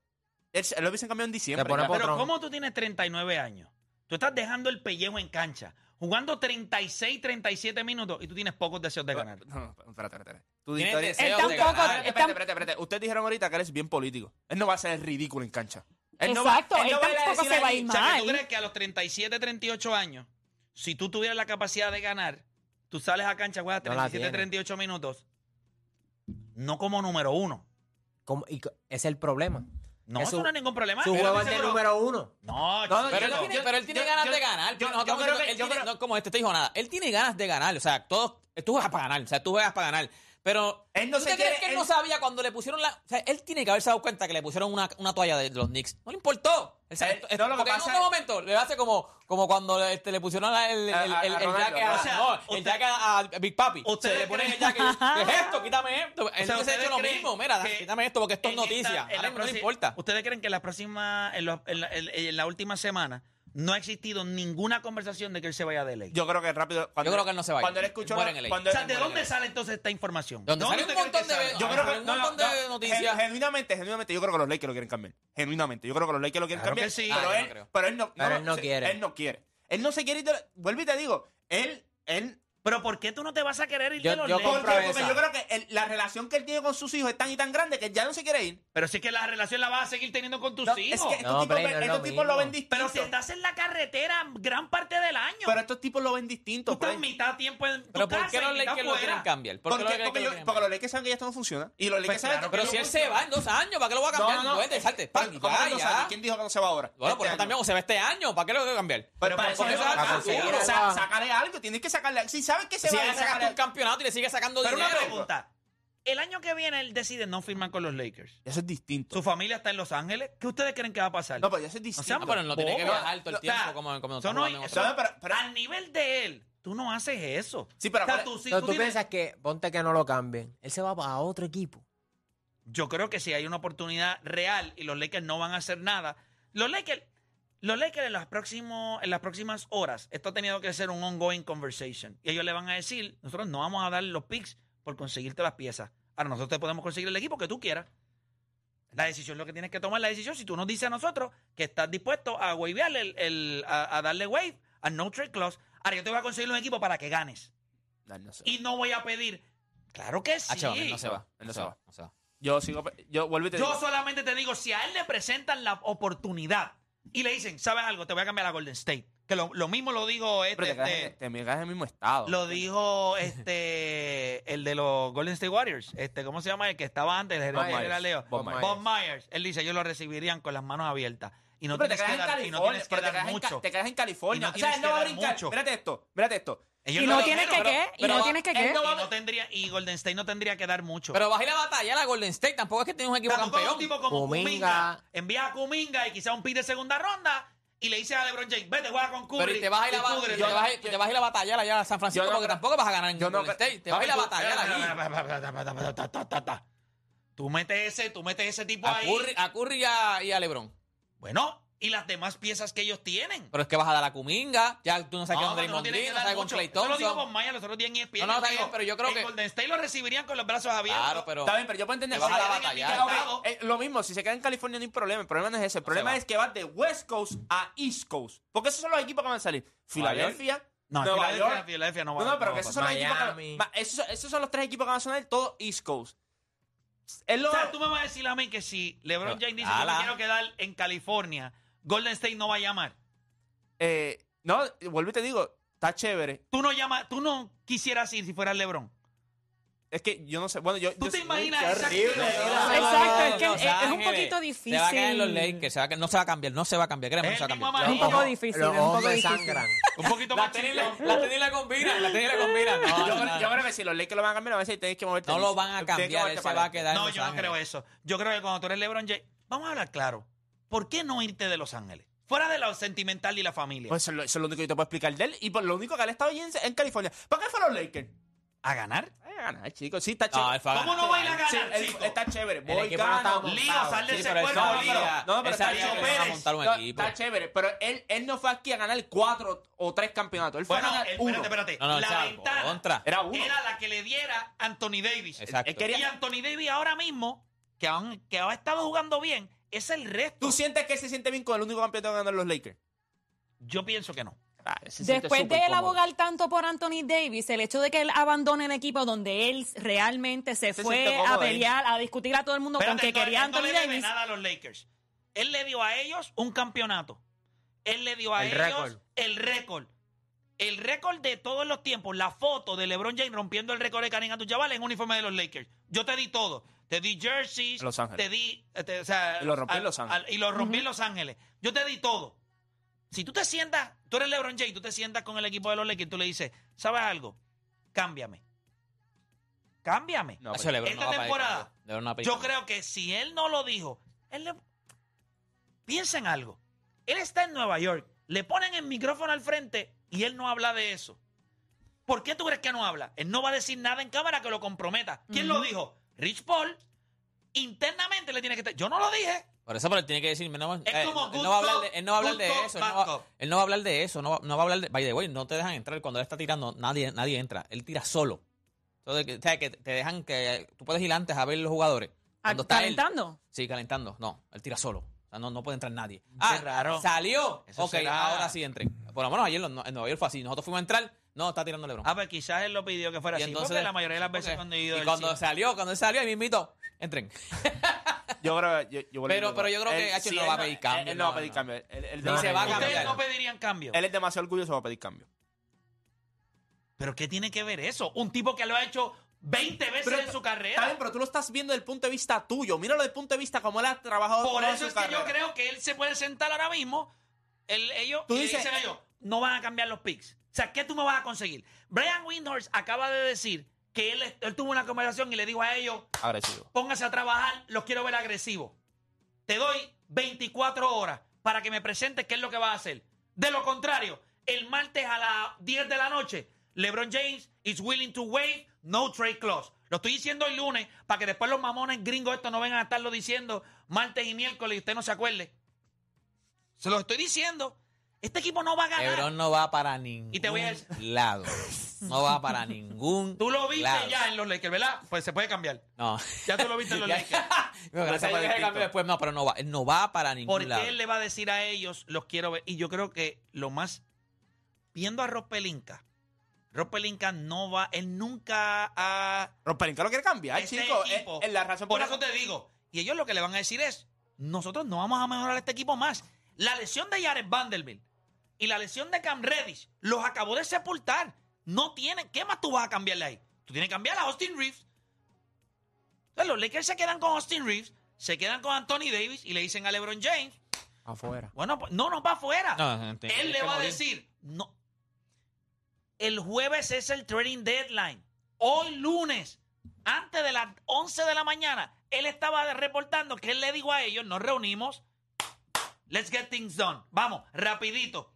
S2: él, él lo hubiese cambiado en diciembre.
S1: Pero
S3: Patrón.
S1: ¿cómo tú tienes 39 años? Tú estás dejando el pellejo en cancha, jugando 36, 37 minutos y tú tienes pocos deseos de ganar.
S2: No, no, espérate, espérate. espérate. Tú
S4: Tiene
S2: dijiste-
S4: deseo
S10: Él
S4: de ganar.
S2: Espérate, espérate, espérate. Ustedes dijeron ahorita que él es bien político. Él no va a ser ridículo en cancha. Él no va-
S10: Exacto,
S2: él
S10: él
S2: no va a decir
S10: se va a ir
S1: O sea, que tú
S10: mal.
S1: crees que a los 37, 38 años, si tú tuvieras la capacidad de ganar, tú sales a cancha, juegas
S3: No la
S1: 37,
S3: tiene.
S1: 38 minutos, no como número uno.
S3: ¿Cómo? Y es el problema.
S1: No,
S3: Es
S1: eso no es ningún problema.
S3: Su juego es de
S1: pero-
S3: número uno.
S1: No,
S2: No, no,
S4: Pero él tiene,
S2: yo-
S4: pero él tiene
S2: yo-
S4: ganas
S2: yo-
S4: de ganar.
S2: yo-
S4: no,
S2: yo
S4: estamos
S2: creo
S4: diciendo
S2: que-
S4: él
S2: yo
S4: tiene-
S2: creo-
S4: no, como este te dijo nada. Él tiene ganas de ganar. O sea, todos, tú juegas para ganar. O sea, tú juegas para ganar. Pero
S2: Él no
S4: ¿tú
S2: se
S4: te crees
S2: quiere-
S4: que él,
S2: él-
S4: no sabía cuando le pusieron la. O sea, él tiene que haberse dado cuenta que le pusieron una, una toalla de, de los Knicks. No le importó. O
S2: Él- no, lo que
S4: porque
S2: pasa
S4: en un momento le hace como, como cuando este, le pusieron el, el, el, el
S2: Ronaldo.
S4: jacket a,
S1: O sea,
S4: no, el
S1: usted-
S4: jacket a, Big Papi.
S1: Ustedes
S4: Se le ponen el jacket. ¿Qué es esto? Quítame esto. Él
S1: sea,
S4: no se ha
S1: ¿ustedes
S4: hecho lo mismo. Mira, quítame esto porque esto es
S1: esta-
S4: noticia. A él no le importa.
S1: ¿Ustedes creen que en la próxima, en, lo- en la, en la última semana no ha existido ninguna conversación de que él se vaya de ley?
S2: Yo creo que rápido. Cuando
S4: Yo creo que él no se va a ir.
S2: Cuando él escuchó.
S4: Muere en LA.
S2: cuando
S1: o
S2: él-
S1: sea, ¿de dónde sale entonces esta información?
S4: Donde
S1: ¿De
S4: sale
S1: dónde
S4: un montón de
S1: sale?
S2: Yo creo que
S4: un
S2: no, no,
S4: montón de
S2: no,
S4: noticias.
S2: gen- Genuinamente, genuinamente, yo creo que los Lakers lo quieren cambiar. Genuinamente, yo creo que los Lakers lo quieren
S1: Claro
S2: cambiar.
S1: que sí.
S2: Pero,
S4: Ah,
S2: él,
S4: no
S2: pero él no,
S3: Pero él no
S2: sí,
S3: quiere.
S2: Él no quiere. Él no se quiere ir de la- Vuelvo y te digo, él, él.
S1: Pero ¿por qué tú no te vas a querer ir
S3: Yo-
S1: de los
S3: yo
S1: Lakers?
S2: Porque,
S3: compro
S2: porque
S3: esa.
S2: yo creo que el- la relación que él tiene con sus hijos es tan y tan grande que ya no se quiere ir.
S1: Pero si es que la relación la vas a seguir teniendo con tus
S2: No, es
S1: hijos.
S2: que estos
S3: No,
S2: tipos,
S3: Play,
S2: ven-
S3: no es
S2: estos
S3: lo
S2: tipos lo ven distinto.
S1: Pero si estás en la carretera gran parte del año.
S2: Pero estos tipos lo ven
S1: tú
S2: distinto.
S1: estás
S2: Play.
S1: mitad tiempo en tu
S4: Pero ¿por
S1: casa
S4: qué
S1: y
S4: los
S1: mitad
S4: Lakers lo
S1: fuera.
S4: quieren cambiar? ¿Por qué
S2: Porque,
S4: los Lakers
S2: porque
S4: lo
S2: yo-
S4: quieren
S2: porque
S4: cambiar?
S2: los Lakers saben que ya esto no funciona. Y los Lakers
S1: Pues
S2: saben
S1: claro,
S2: que
S4: Pero si él se va en dos años, ¿para qué lo va a cambiar?
S2: No, no, no.
S4: Vete, salte.
S2: Pero,
S4: pan,
S2: ¿cómo
S4: ya,
S2: que no
S4: ya.
S2: sabe? ¿Quién dijo que no se va ahora?
S4: Bueno,
S2: Este
S4: pero
S2: año.
S4: también o se va este año, ¿para qué lo voy a cambiar?
S2: Pero
S1: Para
S2: por
S1: eso
S2: eso
S1: es
S2: saca-
S3: para conseguir
S2: o sea,
S3: esa-
S2: sácale algo, tienes que sacarle. Si sabes que se
S4: Si
S2: va
S4: le
S2: a
S4: sacaste
S2: sacar
S4: un campeonato y le sigue sacando
S1: Pero una
S4: dinero.
S1: pregunta. El año que viene él decide no firmar con los Lakers.
S2: Eso es distinto.
S1: Su familia está en Los Ángeles. ¿Qué ustedes creen que va a pasar?
S2: No, pero ya eso es distinto.
S1: sean
S4: Ah, pero él no tiene que
S1: boba.
S4: viajar todo el
S1: O sea,
S4: tiempo como, como estamos
S1: no-
S2: No, pero- pero-
S1: Al nivel de él, tú no haces eso.
S2: Sí, pero
S1: O sea, tú- si
S3: Pero
S1: tú
S3: tú
S1: tienes-
S3: piensas que, ponte que no lo cambien, él se va a otro equipo.
S1: Yo creo que si hay una oportunidad real y los Lakers no van a hacer nada, los Lakers, los Lakers en, las próximos, en las próximas horas, esto ha tenido que ser un ongoing conversation. Y ellos le van a decir, nosotros no vamos a dar los picks por conseguirte las piezas. Ahora nosotros te podemos conseguir el equipo que tú quieras. La decisión, lo que tienes que tomar la decisión, si tú nos dices a nosotros que estás dispuesto a wavearle el, el- a, a darle wave al no trade clause, ahora yo te voy a conseguir un equipo para que ganes.
S2: No, no sé.
S1: Y no voy a pedir, claro que sí.
S4: Ah, chaval, él no se va.
S2: Él no se va. Yo sigo. Yo vuelvo y te
S1: Yo
S2: digo.
S1: solamente te digo, si a él le presentan la oportunidad y le dicen, ¿sabes algo? Te voy a cambiar a Golden State. Que lo, lo mismo lo dijo
S2: Pero
S1: este,
S2: te quedas,
S1: este-
S2: en- te quedas en el mismo estado.
S1: lo dijo este el de los Golden State Warriors, este, ¿cómo se llama? El que estaba antes, el gerente
S2: Myers.
S1: Leo.
S2: Bob
S1: Bob,
S2: Myers.
S1: Myers. Él dice, ellos lo recibirían con las manos abiertas. Y no
S2: pero te
S1: tienes
S2: quedas
S1: que
S2: en
S1: dar, y no
S2: California.
S1: tienes que
S2: pero te
S1: dar
S2: quedas, en, Ca-
S1: mucho.
S2: te quedas en California.
S1: Y no
S2: o sea,
S1: tienes
S2: él no
S1: que
S2: va a
S1: dar
S2: brincar.
S1: mucho.
S2: Mírate esto. Mírate esto.
S1: Ellos
S10: Y
S1: lo
S10: no tienes que
S1: pero-
S10: qué, y
S2: pero
S10: no tienes que
S2: él
S10: qué.
S2: no va-
S1: Y no tendría, y Golden State no tendría que dar mucho.
S4: Pero baja la batalla la Golden State. Tampoco es que tiene un equipo
S1: O sea, tú coges
S4: campeón.
S1: un tipo como
S3: Kuminga.
S1: Kuminga, envías a Kuminga y quizá un pick de segunda ronda y le dices a LeBron James, vete, juega con Curry.
S4: Pero y te vas a ir a,
S1: y
S4: ba-
S1: púdrete.
S4: y te vas a ir- te vas a ir a batallar allá a San Francisco
S2: Yo no
S4: porque tampoco vas a ganar en
S2: yo no
S4: Golden State. Te vas a ir a
S2: Papi, tú-
S4: batallar.
S1: Tú metes ese, tú metes ese tipo
S4: A
S1: ahí.
S4: Curry, a Curry y a, y a LeBron.
S1: Bueno, y las demás piezas que ellos tienen.
S4: Pero es que vas a dar a Cuminga. Ya tú no sabes qué con
S1: no
S4: Green,
S1: que
S4: no sabes con. Clay
S1: Eso lo dijo
S4: Thompson.
S1: Bob Myers los otros días en ESPN.
S4: No, no, está bien, pero yo creo
S1: en
S4: que-
S1: Golden State lo recibirían con los brazos abiertos.
S4: Claro, pero...
S2: Está bien, pero yo puedo entender.
S4: Te vas a la
S2: eh, lo mismo, si se queda en California no hay problema. El problema no es ese. El problema
S4: va.
S2: es que vas de West Coast a East Coast. Porque esos son los equipos que van a salir. Filadelfia,
S1: No,
S2: Nueva
S1: Filadelfia,
S2: York.
S1: Filadelfia no va
S2: No, no, pero
S1: no
S2: que esos son los equipos que. Esos, esos son los tres equipos que van a sonar todo East Coast. Lo-
S1: O sea, tú me vas a decir a mí que si LeBron James dice que
S4: Ala.
S1: me quiero quedar en California, Golden State no va a llamar.
S2: eh, no, vuelvo y te digo, está chévere.
S1: Tú no llamas, tú no quisieras ir si fueras LeBron.
S2: Es que yo no sé. Bueno, yo.
S1: ¿Tú
S2: yo
S1: te
S2: sé-
S1: imaginas
S2: horrible,
S1: actitud?
S2: ¿no?
S10: Exacto, es que es, es un poquito difícil.
S4: Se va a quedar en los Lakers. Se va a no se va a cambiar. No se va a cambiar. Créeme, no se va a cambiar.
S10: Es un poco difícil.
S3: Los
S10: es un poco difícil.
S3: sangran.
S1: Un poquito más
S4: La tenis la tenis la combinan. La tenis la combinan. No,
S2: Yo,
S4: no,
S2: creo-
S4: no.
S2: yo creo que si los Lakers lo van a cambiar, a veces tienes que moverte.
S4: No lo van a cambiar. Él
S2: moverte
S4: se va a quedar en
S1: No,
S4: Los
S1: yo no creo eso. Yo creo que cuando tú eres LeBron James, vamos a hablar claro. ¿Por qué no irte de Los Ángeles? Fuera de lo sentimental y la familia.
S2: Pues eso es lo- eso es lo único que yo te puedo explicar de él. Y por lo único que él ha estado allí en, en California. ¿Para qué fue a los Lakers?
S1: ¿A ganar?
S2: A ganar, chicos. Sí, está
S4: No,
S2: chévere.
S4: él fue a
S1: ¿Cómo no va a ir a ganar,
S2: Sí,
S1: chico?
S2: está chévere. Voy,
S3: no
S2: gano.
S1: Lío, sal de
S4: Sí,
S1: ese cuerpo, Lío.
S2: No, pero está chévere.
S4: iban a montar un
S2: No,
S4: equipo.
S2: Está chévere, pero él, él no fue aquí a ganar cuatro o tres campeonatos. Él fue
S1: Bueno,
S2: a ganar uno.
S1: espérate, espérate.
S4: No, no,
S1: la
S4: chavo,
S1: ventana
S4: contra.
S2: Era uno.
S1: era la que le diera Anthony Davis.
S4: Exacto.
S2: Él quería-
S1: Y Anthony Davis ahora mismo, que, aún- que ha estado jugando bien, es el resto.
S2: ¿Tú sientes que él se siente bien con el único campeonato que ganar los Lakers?
S1: Yo pienso que no.
S2: Ah,
S10: Después de él
S2: cómodo.
S10: abogar tanto por Anthony Davis, el hecho de que él abandone el equipo donde él realmente se,
S2: Se
S10: fue a
S2: ahí.
S10: pelear, a discutir a todo el mundo con
S1: Espérate,
S10: que quería
S1: él no
S10: Anthony
S1: le debe
S10: Davis.
S1: nada a los Lakers. Él le dio a ellos un campeonato. Él le dio a
S3: El
S1: ellos
S3: récord.
S1: el récord. El récord de todos los tiempos. La foto de LeBron James rompiendo el récord de Karim Abdul-Jabbar en uniforme de los Lakers. Yo te di todo. Te di jerseys.
S2: Los Ángeles.
S1: Te di... eh, te- o sea,
S2: Y lo rompí en Los Ángeles.
S1: al- y lo rompí en Los Ángeles. Yo te di todo. Si tú te sientas, tú eres LeBron James, tú te sientas con el equipo de los Lakers y tú le dices, ¿sabes algo? Cámbiame. Cámbiame.
S2: No,
S1: esta
S4: no
S1: temporada,
S4: no
S1: Yo creo que si él no lo dijo, él le... Piensa en algo. Él está en Nueva York, le ponen el micrófono al frente y él no habla de eso. ¿Por qué tú crees que no habla? Él no va a decir nada en cámara que lo comprometa. ¿Quién lo dijo? Rich Paul. Internamente le tiene que. Yo no lo dije.
S4: Por eso, pero él tiene que decirme, no,
S1: Es
S4: eh,
S1: como
S4: él no va a hablar de, él no va a hablar de eso, él no, va,
S1: cop.
S4: él no va a hablar de eso, no va, no va a hablar de, by the way, no te dejan entrar cuando él está tirando, nadie, nadie entra, él tira solo. Entonces, que- o sea, que te dejan que tú puedes ir antes a ver los jugadores.
S10: Ah,
S4: Cuando está él-
S10: ¿Calentando?
S4: sí, calentando, no, él tira solo. O sea, no, no puede entrar nadie. Ah,
S1: raro.
S4: salió.
S1: Eso
S4: ok,
S1: será-
S4: ahora sí entré. Por lo menos ayer en en Nueva York fue así. Nosotros fuimos a entrar, no, está tirando LeBron.
S1: Ah, pues quizás él lo pidió que fuera
S4: Y
S1: así.
S4: entonces-
S1: porque la mayoría de las veces cuando he ido
S4: y cuando salió, cuando él salió, ahí mismito, entren.
S2: Yo creo yo, yo
S4: Pero- pero yo creo que
S2: Él-
S4: no va a pedir cambio,
S2: Él, él no
S4: no,
S2: va a pedir cambio. Él, él-
S4: Ni se va a
S1: Ustedes
S4: cambiar.
S1: no pedirían cambio.
S2: él es demasiado orgulloso para pedir cambio.
S1: ¿Pero qué tiene que ver eso? Un tipo que lo ha hecho 20 veces
S2: Pero-
S1: en su carrera.
S2: bien, pero tú lo estás viendo desde el punto de vista tuyo. Míralo desde el punto de vista como él ha trabajado
S1: Por eso es que yo creo que él se puede sentar ahora mismo. Él- ellos,
S2: Tú dices-
S1: dicen a ellos, no van a cambiar los picks. O sea, ¿qué tú me vas a conseguir? Brian Windhorst acaba de decir que él, él tuvo una conversación y le dijo a ellos,
S2: Agresivo.
S1: pónganse a trabajar, los quiero ver agresivos. Te doy 24 horas para que me presentes qué es lo que vas a hacer. De lo contrario, el martes a las 10 de la noche, LeBron James is willing to waive no trade clause. Lo estoy diciendo el lunes para que después los mamones gringos estos no vengan a estarlo diciendo martes y miércoles y usted no se acuerde. Se lo estoy diciendo. Este equipo no va a ganar.
S4: LeBron no va para ningún
S1: Y te voy a decir-
S4: lado. No va para ningún
S1: Tú lo viste
S4: lado.
S1: ya en los Lakers, ¿verdad? Pues se puede cambiar.
S4: No.
S1: Ya tú lo viste en los
S4: Ya-
S1: Lakers.
S4: No, gracias que
S1: distinto.
S4: cambió después, no, pero no va, él no va para ningún
S1: Porque
S4: lado.
S1: él le va a decir a ellos, los quiero ver. Y yo creo que lo más. Viendo a Rob Pelinka, Rob Pelinka no va. Él nunca ha.
S2: Rompelinka lo quiere cambiar,
S1: Ese
S2: chico.
S1: equipo-
S2: Es, es la razón
S1: Por eso te digo. Y ellos lo que le van a decir es: nosotros no vamos a mejorar este equipo más. La lesión de Jared Vanderbilt y la lesión de Cam Reddish los acabó de sepultar. No tienen. ¿Qué más tú vas a cambiarle ahí? Tú tienes que cambiar a Austin Reeves. Entonces, los Lakers se quedan con Austin Reeves, se quedan con Anthony Davis y le dicen a LeBron James:
S3: Afuera.
S1: bueno, pues, no nos va afuera.
S4: No,
S1: Él le va a decir, no. El jueves es el trading deadline. Hoy lunes, antes de las 11 de la mañana, él estaba reportando que él le dijo a ellos, nos reunimos, let's get things done. Vamos, rapidito.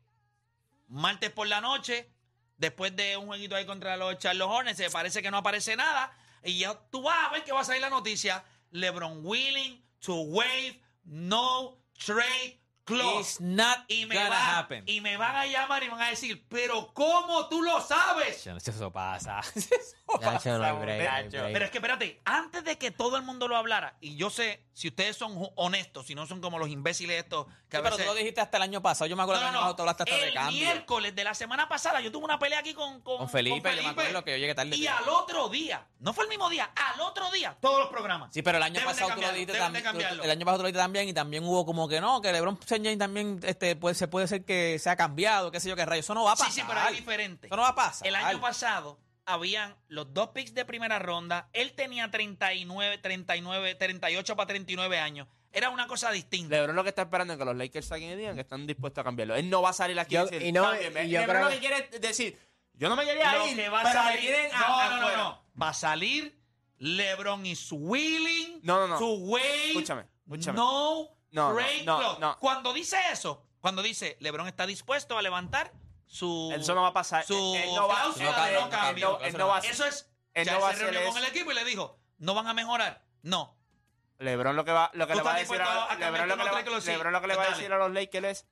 S1: Martes por la noche, después de un jueguito ahí contra los Charlotte Hornets, se parece que no aparece nada. Y ya tú vas a ver que va a salir la noticia. LeBron willing to waive no trade.
S4: It's not
S1: Y me,
S4: gonna
S1: van,
S4: happen.
S1: y me van a llamar y van a decir, pero ¿cómo tú lo sabes?
S4: Yo no sé si Eso pasa. Eso pasa,
S3: che, no hay break, no hay
S4: muchacho.
S3: break.
S1: Pero es que espérate, antes de que todo el mundo lo hablara, y yo sé, si ustedes son ju- honestos, si no son como los imbéciles estos que
S4: Sí,
S1: a
S4: pero tú
S1: veces...
S4: lo dijiste hasta el año pasado. Yo me acuerdo
S1: No,
S4: que
S1: no,
S4: el año
S1: no.
S4: pasado tú hablaste hasta de
S1: El
S4: cambio.
S1: miércoles de la semana pasada yo tuve una pelea aquí con, con,
S4: Con Felipe,
S1: con
S4: yo me acuerdo que yo llegué tarde.
S1: Y al otro día, no fue el mismo día, al otro día, todos los programas.
S4: Sí, pero el año
S1: Deben de
S4: pasado tú lo
S1: cambiarlo,
S4: dijiste
S1: deben de
S4: también. tú-
S1: cambiarlo.
S4: El año pasado tú lo dijiste también y también hubo como que no, que LeBron James también este, puede, se puede ser que se ha cambiado, qué sé yo qué rayo. Eso no va a pasar.
S1: Sí, sí, pero es diferente.
S4: Eso no va a pasar.
S1: El año pasado habían los dos picks de primera ronda. Él tenía 39, 39, 38 para 39 años. Era una cosa distinta.
S2: LeBron lo que está esperando es que los Lakers saquen y digan que están dispuestos a cambiarlo. Él no va a salir aquí
S3: Yo-
S2: y decir,
S3: y no- y yo
S2: LeBron
S3: creo-
S2: lo que quiere decir, yo no me quería
S1: Lo
S2: ir,
S1: que va a
S2: pero
S1: salir. no, no, no,
S2: afuera".
S1: no. Va a salir LeBron is willing
S2: No, no, no.
S1: to waive
S2: Escúchame, escúchame.
S1: no,
S2: No, no, no.
S1: Cuando dice eso, cuando dice LeBron está dispuesto a levantar su
S2: Eso no va a pasar.
S1: su
S2: Él no va,
S1: cláusula
S4: no
S1: de
S4: cambia,
S1: no
S4: no
S1: cambio.
S4: cambia,
S2: él no va a
S1: Eso es
S2: él
S1: ya
S2: no va a
S1: se
S2: hacer
S1: reunió con el equipo y le dijo, ¿no van a mejorar? No.
S2: LeBron lo que va, lo que
S1: ¿Tú
S2: le va a
S1: estás
S2: decir
S1: dispuesto
S2: a,
S1: a cambiar
S2: LeBron lo que le va,
S1: no triclo? Sí.
S2: LeBron lo que le va a decir a los Lakers es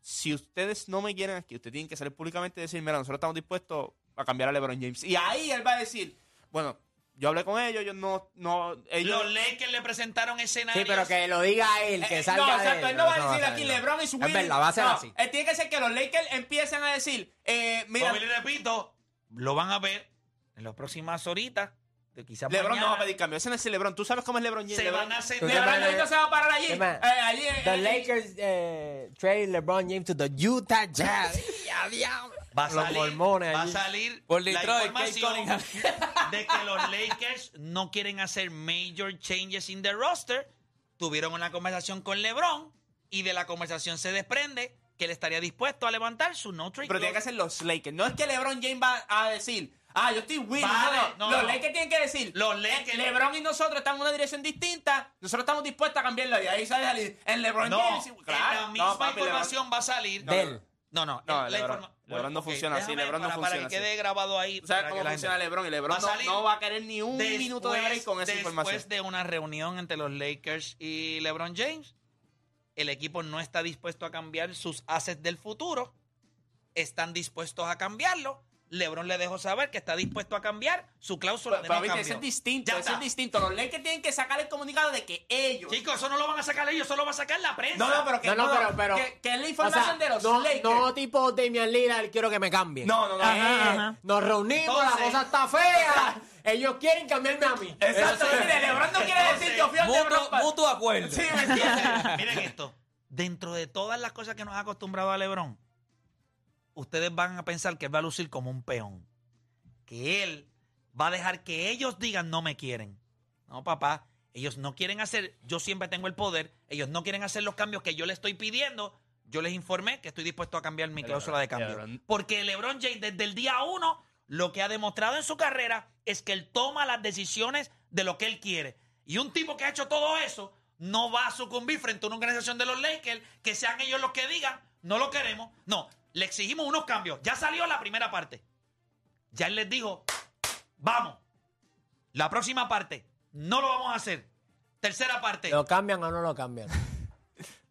S2: si ustedes no me quieren aquí, ustedes tienen que salir públicamente y decir, mira, nosotros estamos dispuestos a cambiar a LeBron James. Y ahí él va a decir, bueno, yo hablé con ellos, ellos no, no, ellos...
S1: Los Lakers le presentaron escenarios.
S3: Sí, pero que lo diga él, que
S2: Eh,
S3: salga
S2: no, exacto,
S3: él.
S2: él no va a decir aquí
S3: no.
S2: LeBron is
S3: Es
S2: winning.
S3: verdad, va a ser
S2: No,
S3: así.
S2: él tiene que ser que los Lakers empiecen a decir, eh, mira,
S1: Como le repito, lo van a ver en las próximas horitas. Quizás
S2: LeBron
S1: mañana.
S2: no va a pedir cambio. Ese no es el LeBron. Tú sabes cómo es LeBron James.
S1: Se
S2: LeBron,
S1: van a hacer-
S2: LeBron James no se va a parar allí. Eh, allí
S3: The
S2: eh,
S3: Lakers eh, trade LeBron James to the Utah Jazz. Ya, diablo.
S1: Va a
S3: Los
S1: salir,
S3: mormones
S1: va a
S3: allí.
S1: salir
S4: Por
S1: la
S4: Detroit, Kate
S1: información
S4: Cunningham.
S1: de que los Lakers no quieren hacer major changes in the roster. Tuvieron una conversación con LeBron y de la conversación se desprende que él estaría dispuesto a levantar su no trade
S2: Pero tiene que
S1: clause.
S2: ser los Lakers. No es que LeBron James va a decir, ah, yo estoy winning.
S1: Vale,
S2: no, no.
S1: no,
S2: Los
S1: no.
S2: Lakers tienen que decir,
S1: Los Lakers-
S2: LeBron y nosotros estamos en una dirección distinta. Nosotros estamos dispuestos a cambiarlo. Y ahí sale salir en LeBron
S1: No,
S2: James.
S1: en la misma
S2: no, papi,
S1: información va a salir.
S3: De él.
S1: No, no,
S2: No,
S1: el- la
S2: LeBron-
S1: informa-
S2: LeBron no
S1: ok,
S2: funciona así, LeBron no
S1: para,
S2: funciona
S1: Para que
S2: así.
S1: quede grabado ahí.
S2: Tú sabes cómo funciona
S1: gente-
S2: LeBron. Y LeBron no, no va a querer ni un
S1: después-
S2: minuto de break con esa
S1: después
S2: información.
S1: de una reunión entre los Lakers y LeBron James, el equipo no está dispuesto a cambiar sus assets del futuro. Están dispuestos a cambiarlo. LeBron le dejó saber que está dispuesto a cambiar su cláusula
S2: Pero,
S1: de no cambio.
S2: eso es distinto.
S1: Ya
S2: Eso
S1: está.
S2: es distinto. Los Lakers tienen que sacar el comunicado de que ellos.
S1: Chicos, eso no lo van a sacar ellos, eso lo va a sacar la prensa.
S2: no, no, pero que,
S3: No, no,
S2: no,
S3: pero- pero-
S2: que, que es la
S3: O
S2: información
S3: sea,
S2: de los
S3: no,
S2: Lakers.
S3: no tipo Damian Lillard, quiero que me cambien.
S2: No, no, no.
S3: Eh,
S10: Ajá, ajá.
S3: Nos reunimos,
S1: Entonces-
S3: la cosa está fea. Ellos quieren cambiarme a mí.
S2: Exacto, mire, LeBron no quiere decir yo fui
S4: Mutuo, mutuo acuerdo.
S2: Sí, ¿me?
S1: Miren esto. Dentro de todas las cosas que nos ha acostumbrado a LeBron, ustedes van a pensar que él va a lucir como un peón. Que él va a dejar que ellos digan no me quieren. No, papá. Ellos no quieren hacer, yo siempre tengo el poder, ellos no quieren hacer los cambios que yo les estoy pidiendo. Yo les informé que estoy dispuesto a cambiar mi cláusula de cambio.
S2: LeBron-
S1: Porque LeBron James desde el día uno lo que ha demostrado en su carrera es que él toma las decisiones de lo que él quiere. Y un tipo que ha hecho todo eso no va a sucumbir frente a una organización de los Lakers que sean ellos los que digan, no lo queremos. No, le exigimos unos cambios. Ya salió la primera parte. Ya él les dijo, vamos. La próxima parte, no lo vamos a hacer. Tercera parte.
S3: ¿Lo cambian o no lo cambian?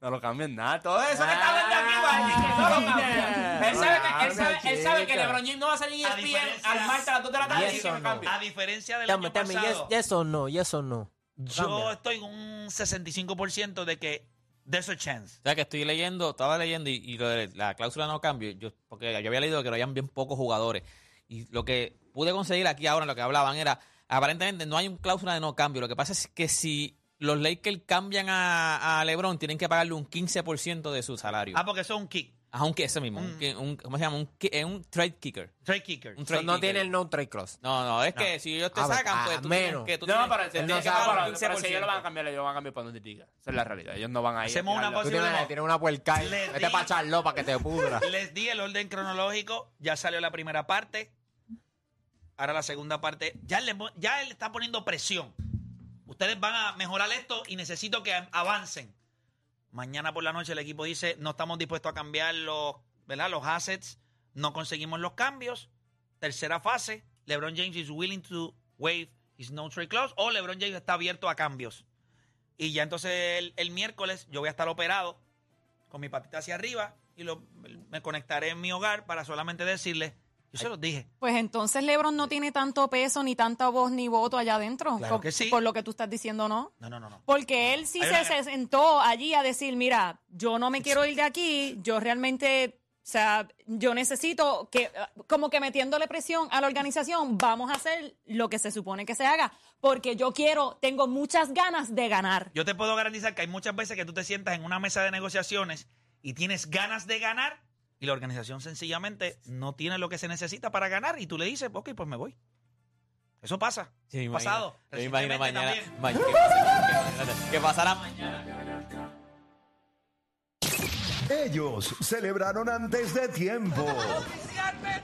S2: No lo cambien nada. Todo eso que está hablando aquí, va, que no lo cambien. Él sabe que, él sabe, él sabe que
S3: chica.
S2: LeBron James no va a salir en
S1: A
S2: ESPN al martes a las 2 de la tarde
S3: Yes
S2: y que
S3: or
S2: me
S3: no.
S2: cambie.
S1: A diferencia del
S3: Tell me,
S1: año pasado.
S3: yes, yes or no, yes or no.
S1: Yo
S3: Cambia.
S1: estoy en un 65% de que there's a chance.
S4: O sea, que estoy leyendo, estaba leyendo y, y lo de la cláusula no cambio, yo, porque yo había leído que lo hayan bien pocos jugadores. Y lo que pude conseguir aquí ahora, en lo que hablaban, era, aparentemente no hay un cláusula de no cambio. Lo que pasa es que si los Lakers cambian a, a LeBron, tienen que pagarle un 15% de su salario.
S1: Ah, porque eso es un kick.
S4: Aunque ese mismo, un,
S1: Mm.
S4: un- ¿cómo se llama? Un, eh, un trade kicker.
S1: Trade kicker.
S4: Un
S3: So,
S4: trade
S3: no
S4: kicker.
S3: tiene el no trade clause.
S4: No, no, es que si ellos te
S3: Ah, pues,
S4: sacan, pues
S3: a
S4: tú
S3: menos.
S4: tienes que... Tú
S2: No,
S4: tienes-
S2: pero,
S4: te tienes que pagar
S2: pero,
S4: un
S2: pero si ellos lo van a
S4: 15%.
S2: cambiar, ellos van a cambiar para donde diga. Esa es la realidad. Ellos no van a ir.
S1: Hacemos una
S2: a tirarla.
S3: Tú tienes, tienes una puerca ahí.
S1: Le
S3: Vete
S1: di-
S3: para Charlo para que te pudra.
S1: Les di el orden cronológico, ya salió la primera parte. Ahora la segunda parte. Ya él, le mo- ya él está poniendo presión. Ustedes van a mejorar esto y necesito que avancen. Mañana por la noche el equipo dice, no estamos dispuestos a cambiar los, ¿verdad? los assets, no conseguimos los cambios. Tercera fase, LeBron James is willing to waive his no trade clause o LeBron James está abierto a cambios. Y ya entonces el, el miércoles yo voy a estar operado con mi patita hacia arriba y lo- me conectaré en mi hogar para solamente decirles, yo se los dije,
S10: Pues entonces LeBron no tiene tanto peso, ni tanta voz, ni voto allá adentro.
S1: Claro
S10: por,
S1: que sí.
S10: por lo que tú estás diciendo, ¿no?
S1: no, no, no, no.
S10: Porque él sí
S1: Hay
S10: se,
S1: una-
S10: se sentó allí a decir, mira, yo no me quiero ir de aquí, yo realmente, o sea, yo necesito que, como que metiéndole presión a la organización, vamos a hacer lo que se supone que se haga, porque yo quiero, tengo muchas ganas de ganar.
S1: Yo te puedo garantizar que hay muchas veces que tú te sientas en una mesa de negociaciones y tienes ganas de ganar y la organización sencillamente no tiene lo que se necesita para ganar y tú le dices, ok, pues me voy. Eso pasa.
S4: Sí, me
S1: pasado.
S4: me imagino mañana.
S1: también.
S4: ma- que pasara- que- que pasará mañana.
S11: Ellos celebraron antes de tiempo.